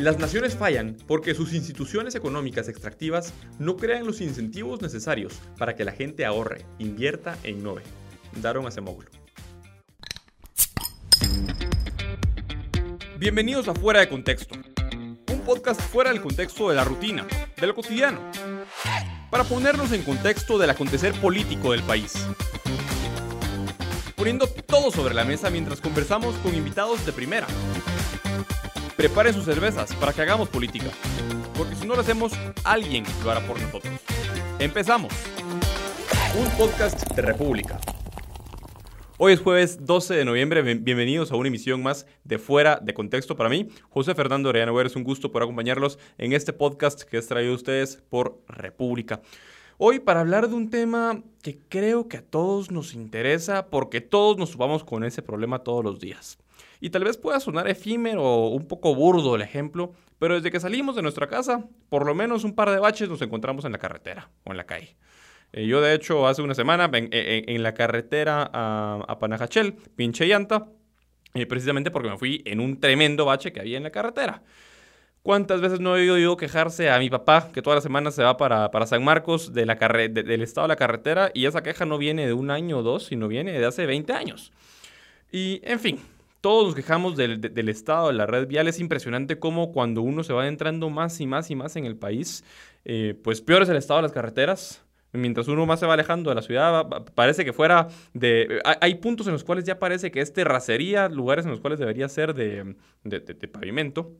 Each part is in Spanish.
Las naciones fallan porque sus instituciones económicas extractivas no crean los incentivos necesarios para que la gente ahorre, invierta e innove. Daron Acemoglu. Bienvenidos a Fuera de Contexto, un podcast fuera del contexto de la rutina, de lo cotidiano, para ponernos en contexto del acontecer político del país. Poniendo todo sobre la mesa mientras conversamos con invitados de primera Prepare sus cervezas para que hagamos política. Porque si no lo hacemos, alguien lo hará por nosotros. Empezamos. Un podcast de República. Hoy es jueves 12 de noviembre. Bienvenidos a una emisión más de Fuera de Contexto para mí. José Fernando Orellano es un gusto por acompañarlos en este podcast que es traído a ustedes por República. Hoy para hablar de un tema que creo que a todos nos interesa porque todos nos subamos con ese problema todos los días. Y tal vez pueda sonar efímero o un poco burdo el ejemplo, pero desde que salimos de nuestra casa, por lo menos un par de baches nos encontramos en la carretera o en la calle. Eh, yo, de hecho, hace una semana en, la carretera a, Panajachel pinche llanta, eh, precisamente porque me fui en un tremendo bache que había en la carretera. ¿Cuántas veces no he oído quejarse a mi papá, que todas las semanas se va para, para San Marcos de la del estado de la carretera, y esa queja no viene de un año o dos, sino viene de hace 20 años? Y, en fin, todos nos quejamos del, estado de la red vial. Es impresionante cómo cuando uno se va entrando más y más y más en el país, eh, pues peor es el estado de las carreteras. Mientras uno más se va alejando de la ciudad, parece que fuera de... Hay puntos en los cuales ya parece que es terracería, lugares en los cuales debería ser de, de pavimento.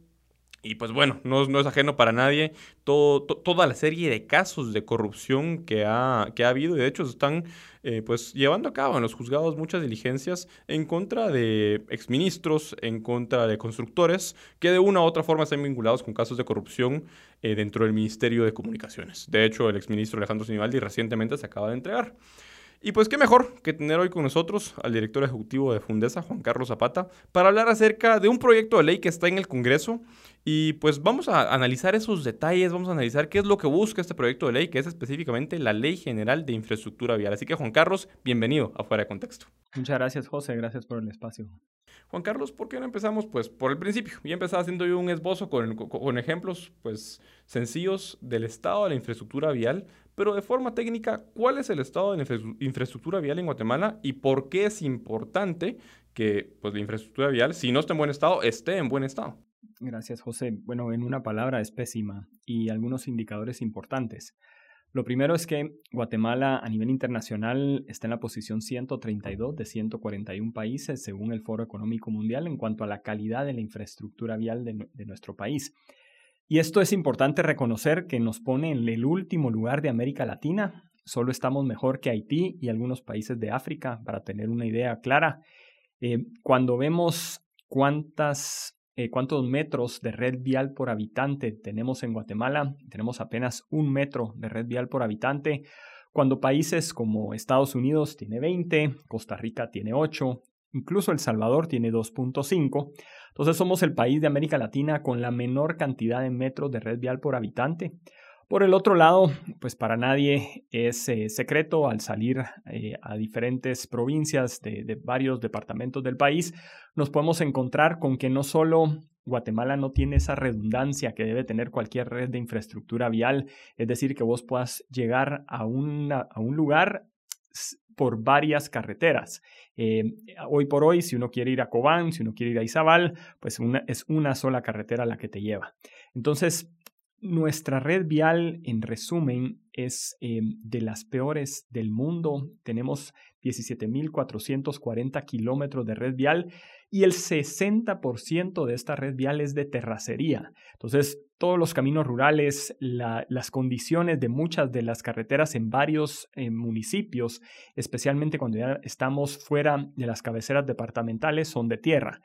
Y pues bueno, no, no, es ajeno para nadie toda la serie de casos de corrupción que ha, que ha habido y de hecho están eh, pues llevando a cabo en los juzgados muchas diligencias en contra de exministros, en contra de constructores que de una u otra forma están vinculados con casos de corrupción eh, dentro del Ministerio de Comunicaciones. De hecho, el exministro Alejandro Sinibaldi recientemente se acaba de entregar. Y pues qué mejor que tener hoy con nosotros al director ejecutivo de Fundesa, Juan Carlos Zapata, para hablar acerca de un proyecto de ley que está en el Congreso y pues vamos a analizar esos detalles, vamos a analizar qué es lo que busca este proyecto de ley, que es específicamente la Ley General de Infraestructura Vial. Así que Juan Carlos, bienvenido a Fuera de Contexto. Muchas gracias José, gracias por el espacio. Juan Carlos, ¿por qué no empezamos? Pues por el principio. Ya empezaba haciendo yo un esbozo con, con ejemplos pues sencillos del estado de la infraestructura vial, pero de forma técnica, ¿cuál es el estado de la infraestructura vial en Guatemala y por qué es importante que pues, la infraestructura vial, si no está en buen estado, esté en buen estado? Gracias, José. Bueno, en una palabra es pésima y algunos indicadores importantes. Lo primero es que Guatemala a nivel internacional está en la posición 132 de 141 países según el Foro Económico Mundial en cuanto a la calidad de la infraestructura vial de, de, nuestro país. Y esto es importante reconocer que nos pone en el último lugar de América Latina. Solo estamos mejor que Haití y algunos países de África, para tener una idea clara. Eh, cuando vemos eh, cuántos metros de red vial por habitante tenemos en Guatemala. Tenemos apenas un metro de red vial por habitante, cuando países como Estados Unidos tiene 20, Costa Rica tiene 8, incluso El Salvador tiene 2.5. Entonces somos el país de América Latina con la menor cantidad de metros de red vial por habitante. Por el otro lado, pues para nadie es eh, secreto al salir eh, a diferentes provincias de, varios departamentos del país, nos podemos encontrar con que no solo Guatemala no tiene esa redundancia que debe tener cualquier red de infraestructura vial, es decir, que vos puedas llegar a, a un lugar por varias carreteras. Eh, hoy por hoy, si uno quiere ir a Cobán, si uno quiere ir a Izabal, pues es una sola carretera la que te lleva. Entonces, nuestra red vial, en resumen, es em, de las peores del mundo. Tenemos 17.440 kilómetros de red vial y el 60% de esta red vial es de terracería. Entonces, todos los caminos rurales, las condiciones de muchas de las carreteras en varios eh, municipios, especialmente cuando ya estamos fuera de las cabeceras departamentales, son de tierra.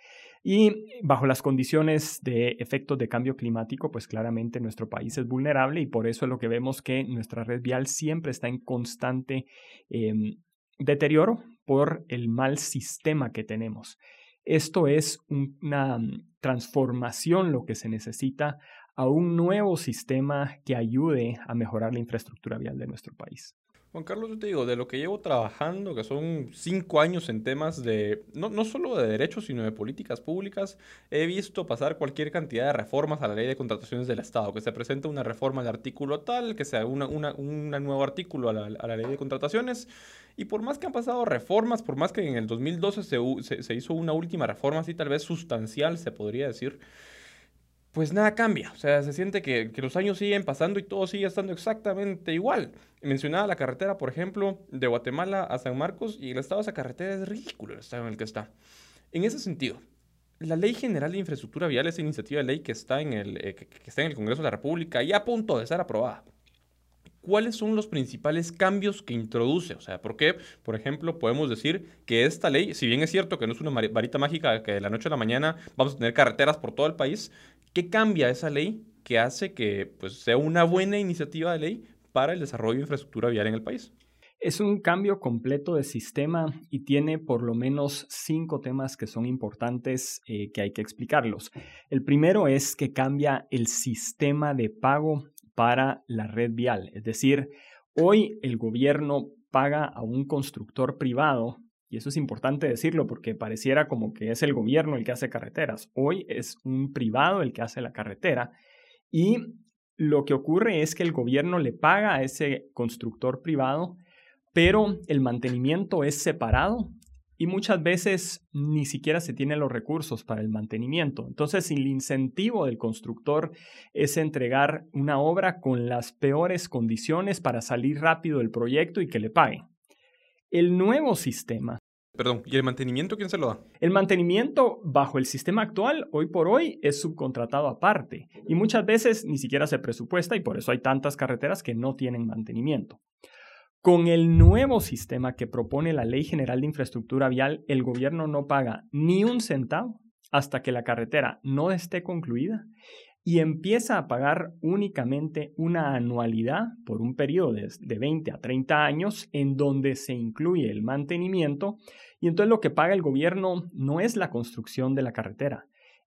Y bajo las condiciones de efectos de cambio climático, pues claramente nuestro país es vulnerable y por eso es lo que vemos que nuestra red vial siempre está en constante em, deterioro por el mal sistema que tenemos. Esto es una transformación lo que se necesita a un nuevo sistema que ayude a mejorar la infraestructura vial de nuestro país. Juan Carlos, yo te digo, de lo que llevo trabajando, que son cinco años en temas de, no, no solo de derechos, sino de políticas públicas, he visto pasar cualquier cantidad de reformas a la ley de contrataciones del Estado, que se presenta una reforma de artículo tal, que sea un nuevo artículo a la, ley de contrataciones, y por más que han pasado reformas, por más que en el 2012 se, se hizo una última reforma así tal vez sustancial, se podría decir, pues nada cambia. O sea, se siente que, los años siguen pasando y todo sigue estando exactamente igual. Mencionaba la carretera, por ejemplo, de Guatemala a San Marcos y el estado de esa carretera es ridículo el estado en el que está. En ese sentido, la Ley General de Infraestructura Vial, esa iniciativa de ley que está en el, eh, que, está en el Congreso de la República y a punto de ser aprobada, ¿cuáles son los principales cambios que introduce? O sea, ¿por qué, por ejemplo, podemos decir que esta ley, si bien es cierto que no es una varita mágica que de la noche a la mañana vamos a tener carreteras por todo el país, ¿Qué cambia esa ley que hace que pues, sea una buena iniciativa de ley para el desarrollo de infraestructura vial en el país? Es un cambio completo de sistema y tiene por lo menos cinco temas que son importantes eh, que hay que explicarlos. El primero es que cambia el sistema de pago para la red vial. Es decir, hoy el gobierno paga a un constructor privado y eso es importante decirlo porque pareciera como que es el gobierno el que hace carreteras. Hoy es un privado el que hace la carretera y lo que ocurre es que el gobierno le paga a ese constructor privado, pero el mantenimiento es separado y muchas veces ni siquiera se tienen los recursos para el mantenimiento. Entonces, el incentivo del constructor es entregar una obra con las peores condiciones para salir rápido del proyecto y que le paguen. El nuevo sistema Perdón, ¿y el mantenimiento quién se lo da? El mantenimiento bajo el sistema actual, hoy por hoy, es subcontratado aparte y muchas veces ni siquiera se presupuesta y por eso hay tantas carreteras que no tienen mantenimiento. Con el nuevo sistema que propone la Ley General de Infraestructura Vial, el gobierno no paga ni un centavo hasta que la carretera no esté concluida y empieza a pagar únicamente una anualidad por un periodo de 20 a 30 años en donde se incluye el mantenimiento y entonces lo que paga el gobierno no es la construcción de la carretera,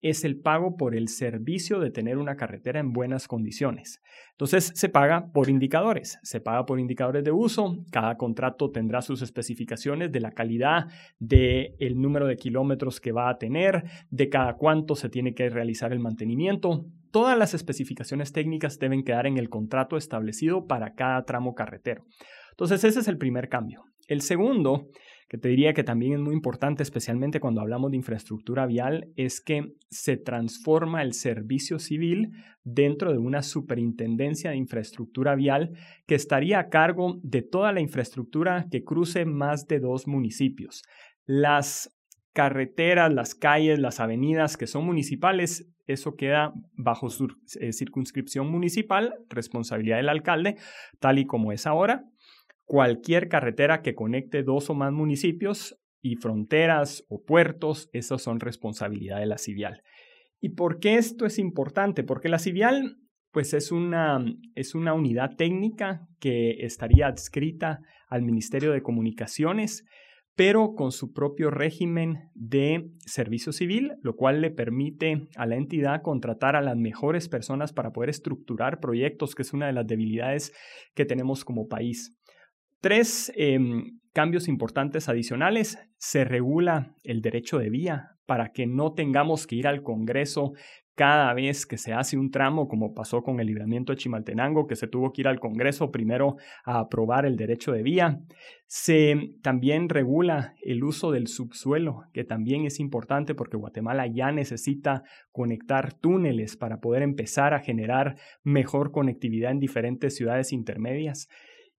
es el pago por el servicio de tener una carretera en buenas condiciones. Entonces se paga por indicadores, se paga por indicadores de uso, cada contrato tendrá sus especificaciones de la calidad, de el número de kilómetros que va a tener, de cada cuánto se tiene que realizar el mantenimiento. Todas las especificaciones técnicas deben quedar en el contrato establecido para cada tramo carretero. Entonces ese es el primer cambio. El segundo que te diría que también es muy importante, especialmente cuando hablamos de infraestructura vial, es que se transforma el servicio civil dentro de una superintendencia de infraestructura vial que estaría a cargo de toda la infraestructura que cruce más de dos municipios. Las carreteras, las calles, las avenidas que son municipales, eso queda bajo su eh, circunscripción municipal, responsabilidad del alcalde, tal y como es ahora cualquier carretera que conecte dos o más municipios y fronteras o puertos, esas son responsabilidad de la Civial. ¿Y por qué esto es importante? Porque la Civial pues es una, es una unidad técnica que estaría adscrita al Ministerio de Comunicaciones, pero con su propio régimen de servicio civil, lo cual le permite a la entidad contratar a las mejores personas para poder estructurar proyectos, que es una de las debilidades que tenemos como país. Tres em, cambios importantes adicionales. Se regula el derecho de vía para que no tengamos que ir al Congreso cada vez que se hace un tramo, como pasó con el libramiento de Chimaltenango, que se tuvo que ir al Congreso primero a aprobar el derecho de vía. Se también regula el uso del subsuelo, que también es importante porque Guatemala ya necesita conectar túneles para poder empezar a generar mejor conectividad en diferentes ciudades intermedias.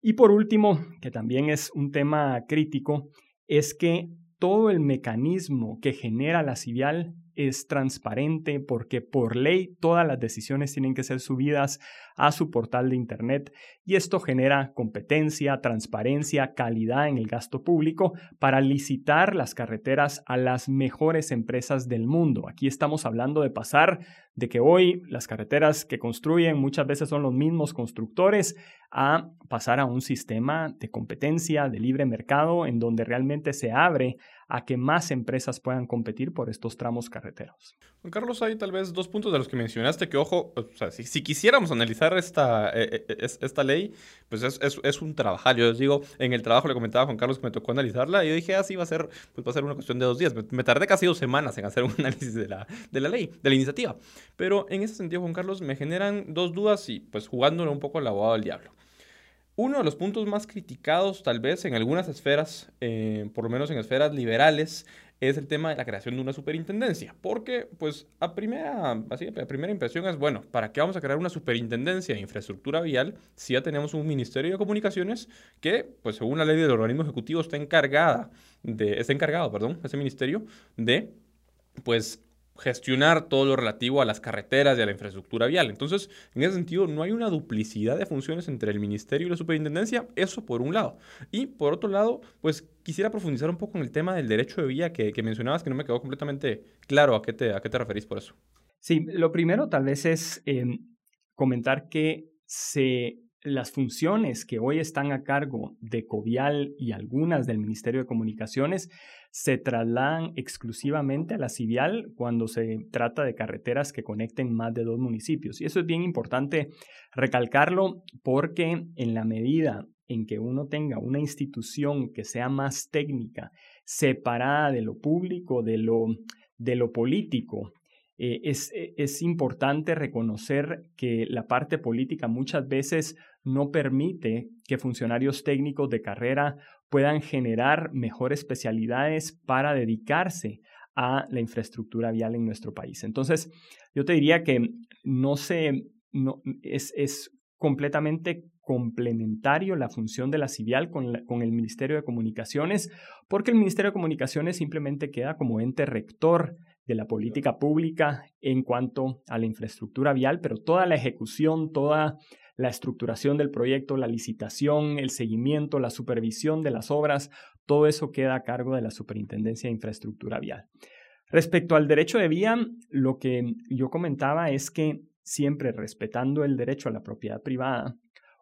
Y por último, que también es un tema crítico, es que todo el mecanismo que genera la CIVIAL es transparente porque por ley todas las decisiones tienen que ser subidas a su portal de Internet y esto genera competencia, transparencia, calidad en el gasto público para licitar las carreteras a las mejores empresas del mundo. Aquí estamos hablando de pasar de que hoy las carreteras que construyen muchas veces son los mismos constructores a pasar a un sistema de competencia, de libre mercado, en donde realmente se abre a que más empresas puedan competir por estos tramos carreteros. Juan Carlos, hay tal vez dos puntos de los que mencionaste que, ojo, sea, si, quisiéramos analizar esta, eh, eh, esta ley, pues es, es, un trabajo. Yo les digo, en el trabajo le comentaba a Juan Carlos que me tocó analizarla y yo dije, así ah, va a ser, pues va a ser una cuestión de dos días. Me, tardé casi dos semanas en hacer un análisis de la, de la ley, de la iniciativa. Pero en ese sentido, Juan Carlos, me generan dos dudas y pues jugándole un poco al abogado del diablo. Uno de los puntos más criticados tal vez en algunas esferas, eh, por lo menos en esferas liberales, es el tema de la creación de una superintendencia. Porque, pues, a primera, así, a primera impresión es, bueno, ¿para qué vamos a crear una superintendencia de infraestructura vial si ya tenemos un Ministerio de Comunicaciones que, pues, según la ley del organismo ejecutivo, está encargada de, está encargado, perdón, ese ministerio, de, pues, gestionar todo lo relativo a las carreteras y a la infraestructura vial. Entonces, en ese sentido, no hay una duplicidad de funciones entre el ministerio y la superintendencia, eso por un lado. Y por otro lado, pues quisiera profundizar un poco en el tema del derecho de vía que, mencionabas, que no me quedó completamente claro a qué te, a qué te referís por eso. Sí, lo primero tal vez es em, comentar que se las funciones que hoy están a cargo de Covial y algunas del Ministerio de Comunicaciones se trasladan exclusivamente a la Civial cuando se trata de carreteras que conecten más de dos municipios. Y eso es bien importante recalcarlo porque en la medida en que uno tenga una institución que sea más técnica, separada de lo público, de lo, de lo político, eh, es, es, importante reconocer que la parte política muchas veces no permite que funcionarios técnicos de carrera puedan generar mejores especialidades para dedicarse a la infraestructura vial en nuestro país. Entonces, yo te diría que no se, no, es, es completamente complementario la función de la CIVIAL con, con, el Ministerio de Comunicaciones, porque el Ministerio de Comunicaciones simplemente queda como ente rector de la política pública en cuanto a la infraestructura vial, pero toda la ejecución, toda la estructuración del proyecto, la licitación, el seguimiento, la supervisión de las obras, todo eso queda a cargo de la Superintendencia de Infraestructura Vial. Respecto al derecho de vía, lo que yo comentaba es que siempre respetando el derecho a la propiedad privada,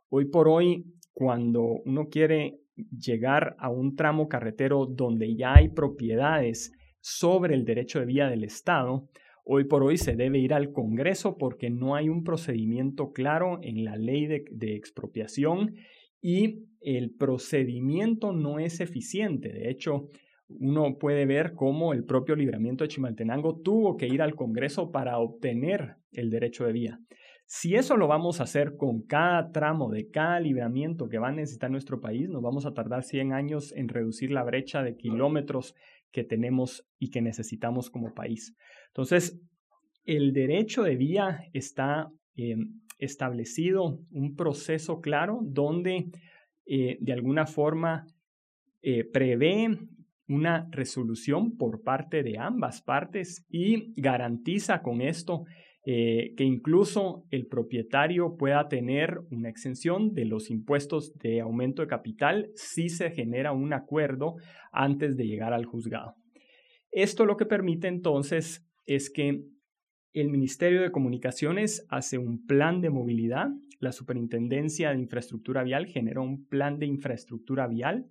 hoy por hoy, cuando uno quiere llegar a un tramo carretero donde ya hay propiedades sobre el derecho de vía del Estado, Hoy por hoy se debe ir al Congreso porque no hay un procedimiento claro en la ley de, expropiación y el procedimiento no es eficiente. De hecho, uno puede ver cómo el propio libramiento de Chimaltenango tuvo que ir al Congreso para obtener el derecho de vía. Si eso lo vamos a hacer con cada tramo de cada libramiento que va a necesitar nuestro país, nos vamos a tardar 100 años en reducir la brecha de kilómetros que tenemos y que necesitamos como país. Entonces, el derecho de vía está eh, establecido un proceso claro donde eh, de alguna forma eh, prevé una resolución por parte de ambas partes y garantiza con esto que incluso el propietario pueda tener una exención de los impuestos de aumento de capital si se genera un acuerdo antes de llegar al juzgado. Esto lo que permite entonces es que el Ministerio de Comunicaciones hace un plan de movilidad, la Superintendencia de Infraestructura Vial genera un plan de infraestructura vial.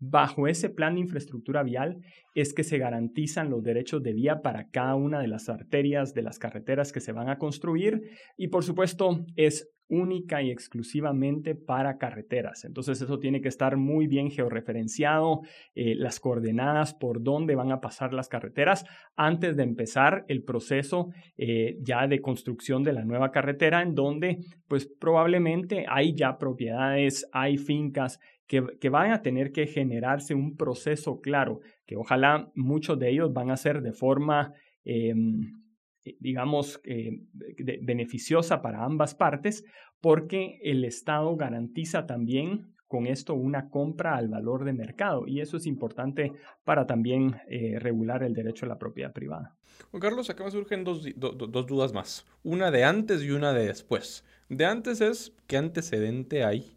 Bajo ese plan de infraestructura vial es que se garantizan los derechos de vía para cada una de las arterias de las carreteras que se van a construir y por supuesto es única y exclusivamente para carreteras. Entonces eso tiene que estar muy bien georreferenciado, eh, las coordenadas por dónde van a pasar las carreteras antes de empezar el proceso eh, ya de construcción de la nueva carretera en donde pues probablemente hay ya propiedades, hay fincas que, que van a tener que generarse un proceso claro, que ojalá muchos de ellos van a ser de forma... Em, digamos, eh, beneficiosa para ambas partes, porque el Estado garantiza también con esto una compra al valor de mercado y eso es importante para también eh, regular el derecho a la propiedad privada. Juan Carlos, acá me surgen dos, dos, dudas más, una de antes y una de después. De antes es qué antecedente hay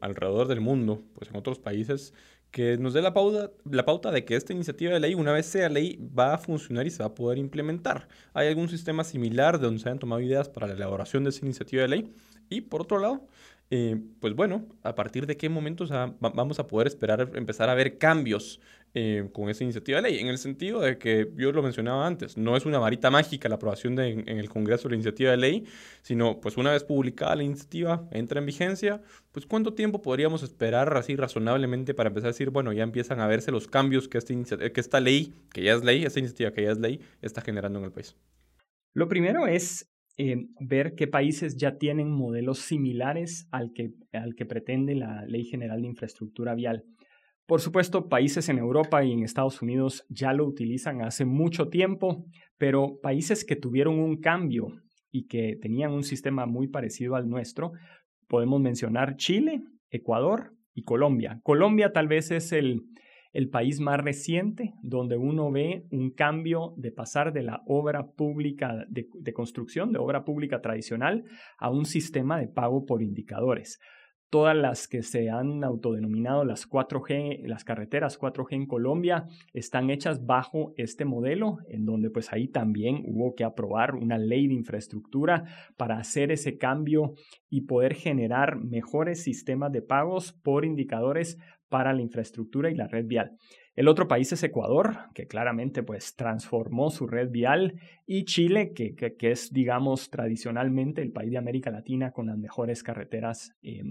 alrededor del mundo, pues en otros países, que nos dé la pauta, de que esta iniciativa de ley, una vez sea ley, va a funcionar y se va a poder implementar. ¿Hay algún sistema similar de donde se hayan tomado ideas para la elaboración de esa iniciativa de ley? Y por otro lado, Eh, pues bueno, a partir de qué momentos vamos a poder esperar empezar a ver cambios eh, con esa iniciativa de ley, en el sentido de que yo lo mencionaba antes, no es una varita mágica la aprobación de, en, el Congreso de la iniciativa de ley, sino pues una vez publicada la iniciativa, entra en vigencia, pues cuánto tiempo podríamos esperar así razonablemente para empezar a decir, bueno, ya empiezan a verse los cambios que, que esta ley, que ya es ley, esta iniciativa que ya es ley, está generando en el país. Lo primero es eh, ver qué países ya tienen modelos similares al que, al que pretende la Ley General de Infraestructura Vial. Por supuesto, países en Europa y en Estados Unidos ya lo utilizan hace mucho tiempo, pero países que tuvieron un cambio y que tenían un sistema muy parecido al nuestro, podemos mencionar Chile, Ecuador y Colombia. Colombia tal vez es el, el país más reciente donde uno ve un cambio de pasar de la obra pública de, construcción, de obra pública tradicional, a un sistema de pago por indicadores. Todas las que se han autodenominado las 4G, las carreteras 4G en Colombia, están hechas bajo este modelo, en donde pues ahí también hubo que aprobar una ley de infraestructura para hacer ese cambio y poder generar mejores sistemas de pagos por indicadores para la infraestructura y la red vial. El otro país es Ecuador, que claramente pues transformó su red vial, y Chile, que, es, digamos, tradicionalmente el país de América Latina con las mejores carreteras eh,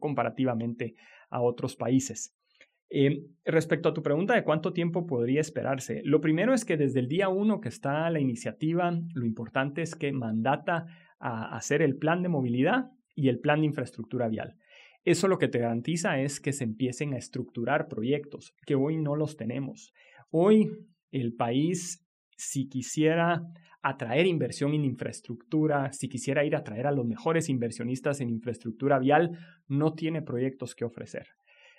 comparativamente a otros países. Eh, respecto a tu pregunta de cuánto tiempo podría esperarse, lo primero es que desde el día uno que está la iniciativa, lo importante es que mandata a hacer el plan de movilidad y el plan de infraestructura vial. Eso lo que te garantiza es que se empiecen a estructurar proyectos, que hoy no los tenemos. Hoy el país, si quisiera atraer inversión en infraestructura, si quisiera ir a atraer a los mejores inversionistas en infraestructura vial, no tiene proyectos que ofrecer.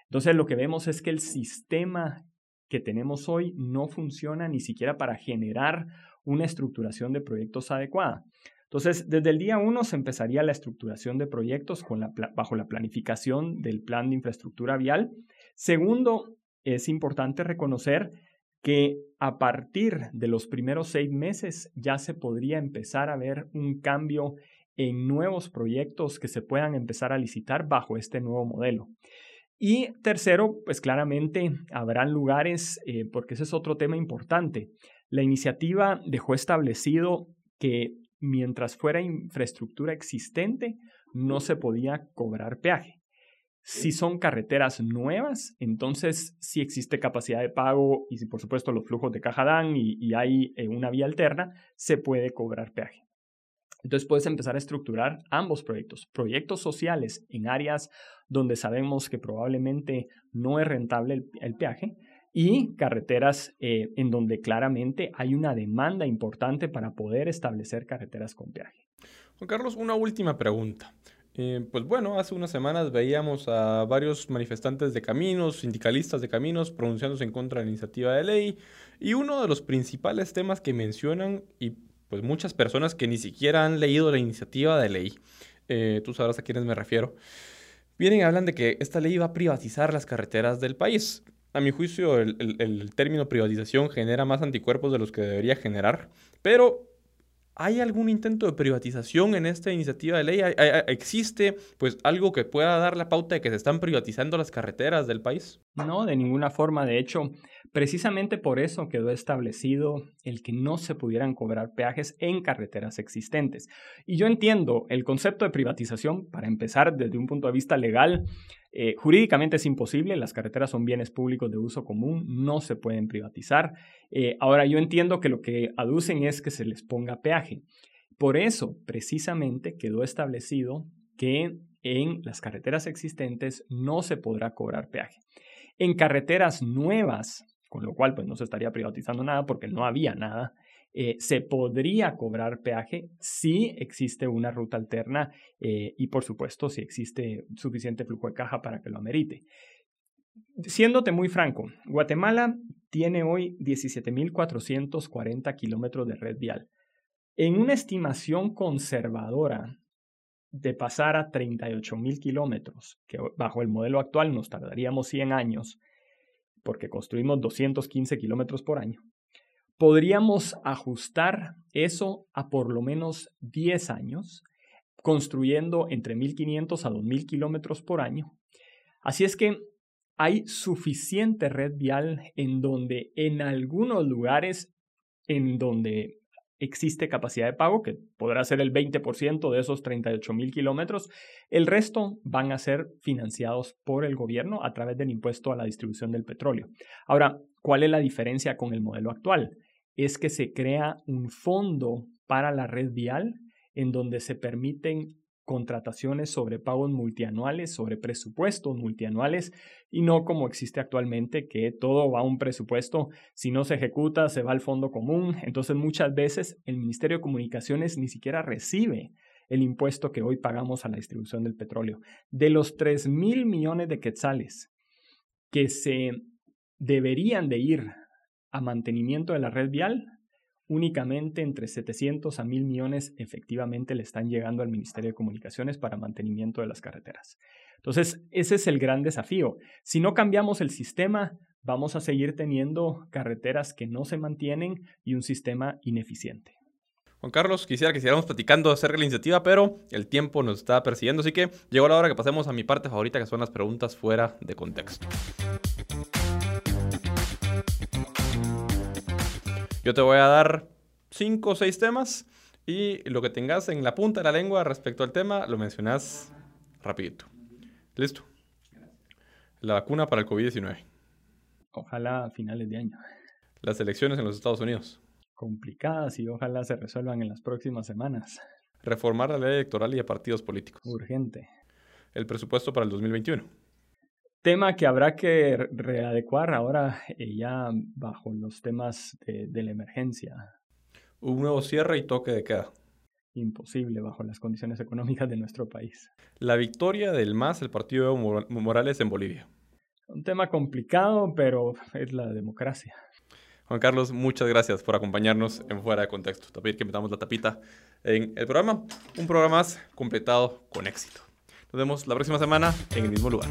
Entonces lo que vemos es que el sistema que tenemos hoy no funciona ni siquiera para generar una estructuración de proyectos adecuada. Entonces, desde el día uno se empezaría la estructuración de proyectos bajo la planificación del plan de infraestructura vial. Segundo, es importante reconocer que a partir de los primeros seis meses ya se podría empezar a ver un cambio en nuevos proyectos que se puedan empezar a licitar bajo este nuevo modelo. Y tercero, pues claramente habrán lugares, eh, porque ese es otro tema importante. La iniciativa dejó establecido que mientras fuera infraestructura existente, no se podía cobrar peaje. Si son carreteras nuevas, entonces sí existe capacidad de pago y si por supuesto los flujos de caja dan y, hay eh, una vía alterna, se puede cobrar peaje. Entonces puedes empezar a estructurar ambos proyectos, proyectos sociales en áreas donde sabemos que probablemente no es rentable el peaje, y carreteras eh, en donde claramente hay una demanda importante para poder establecer carreteras con peaje. Juan Carlos, una última pregunta. Eh, pues bueno, hace unas semanas veíamos a varios manifestantes de caminos, sindicalistas de caminos, pronunciándose en contra de la iniciativa de ley. Y uno de los principales temas que mencionan, y pues muchas personas que ni siquiera han leído la iniciativa de ley, eh, tú sabrás a quiénes me refiero, vienen y hablan de que esta ley va a privatizar las carreteras del país a mi juicio, el, término privatización genera más anticuerpos de los que debería generar, pero ¿Hay algún intento de privatización en esta iniciativa de ley? ¿Existe pues algo que pueda dar la pauta de que se están privatizando las carreteras del país? No, de ninguna forma. De hecho, precisamente por eso quedó establecido el que no se pudieran cobrar peajes en carreteras existentes. Y yo entiendo el concepto de privatización, para empezar desde un punto de vista legal, eh, jurídicamente es imposible, las carreteras son bienes públicos de uso común, no se pueden privatizar. Eh, ahora yo entiendo que lo que aducen es que se les ponga peaje. Por eso, precisamente, quedó establecido que en las carreteras existentes no se podrá cobrar peaje. En carreteras nuevas, con lo cual pues no se estaría privatizando nada porque no había nada, eh, se podría cobrar peaje si existe una ruta alterna eh, y por supuesto si existe suficiente flujo de caja para que lo amerite. Siéndote muy franco, Guatemala tiene hoy 17.440 kilómetros de red vial. En una estimación conservadora de pasar a 38.000 kilómetros, que bajo el modelo actual nos tardaríamos 100 años, porque construimos 215 kilómetros por año, podríamos ajustar eso a por lo menos 10 años construyendo entre 1.500 a 2.000 kilómetros por año. Así es que hay suficiente red vial en donde en algunos lugares en donde existe capacidad de pago, que podrá ser el 20% de esos 38 mil kilómetros. El resto van a ser financiados por el gobierno a través del impuesto a la distribución del petróleo. Ahora, ¿cuál es la diferencia con el modelo actual? Es que se crea un fondo para la red vial en donde se permiten contrataciones sobre pagos multianuales, sobre presupuestos multianuales y no como existe actualmente que todo va a un presupuesto, si no se ejecuta se va al fondo común, entonces muchas veces el Ministerio de Comunicaciones ni siquiera recibe el impuesto que hoy pagamos a la distribución del petróleo. De los 3 mil millones de quetzales que se deberían de ir a mantenimiento de la red vial, únicamente entre 700 a 1000 millones efectivamente le están llegando al Ministerio de Comunicaciones para mantenimiento de las carreteras. Entonces, ese es el gran desafío. Si no cambiamos el sistema, vamos a seguir teniendo carreteras que no se mantienen y un sistema ineficiente. Juan Carlos, quisiera que siguiéramos platicando acerca de la iniciativa, pero el tiempo nos está persiguiendo, así que llegó la hora que pasemos a mi parte favorita, que son las preguntas fuera de contexto. Yo te voy a dar cinco o seis temas y lo que tengas en la punta de la lengua respecto al tema lo mencionas rapidito. ¿Listo? La vacuna para el COVID-19. Ojalá a finales de año. Las elecciones en los Estados Unidos. Complicadas y ojalá se resuelvan en las próximas semanas. Reformar la ley electoral y de partidos políticos. Urgente. El presupuesto para el 2021 tema que habrá que readecuar ahora eh, ya bajo los temas de, la emergencia. Un nuevo cierre y toque de queda. Imposible bajo las condiciones económicas de nuestro país. La victoria del MAS, el partido de Morales en Bolivia. Un tema complicado, pero es la democracia. Juan Carlos, muchas gracias por acompañarnos en Fuera de Contexto. Te que metamos la tapita en el programa. Un programa más completado con éxito. Nos vemos la próxima semana en el mismo lugar.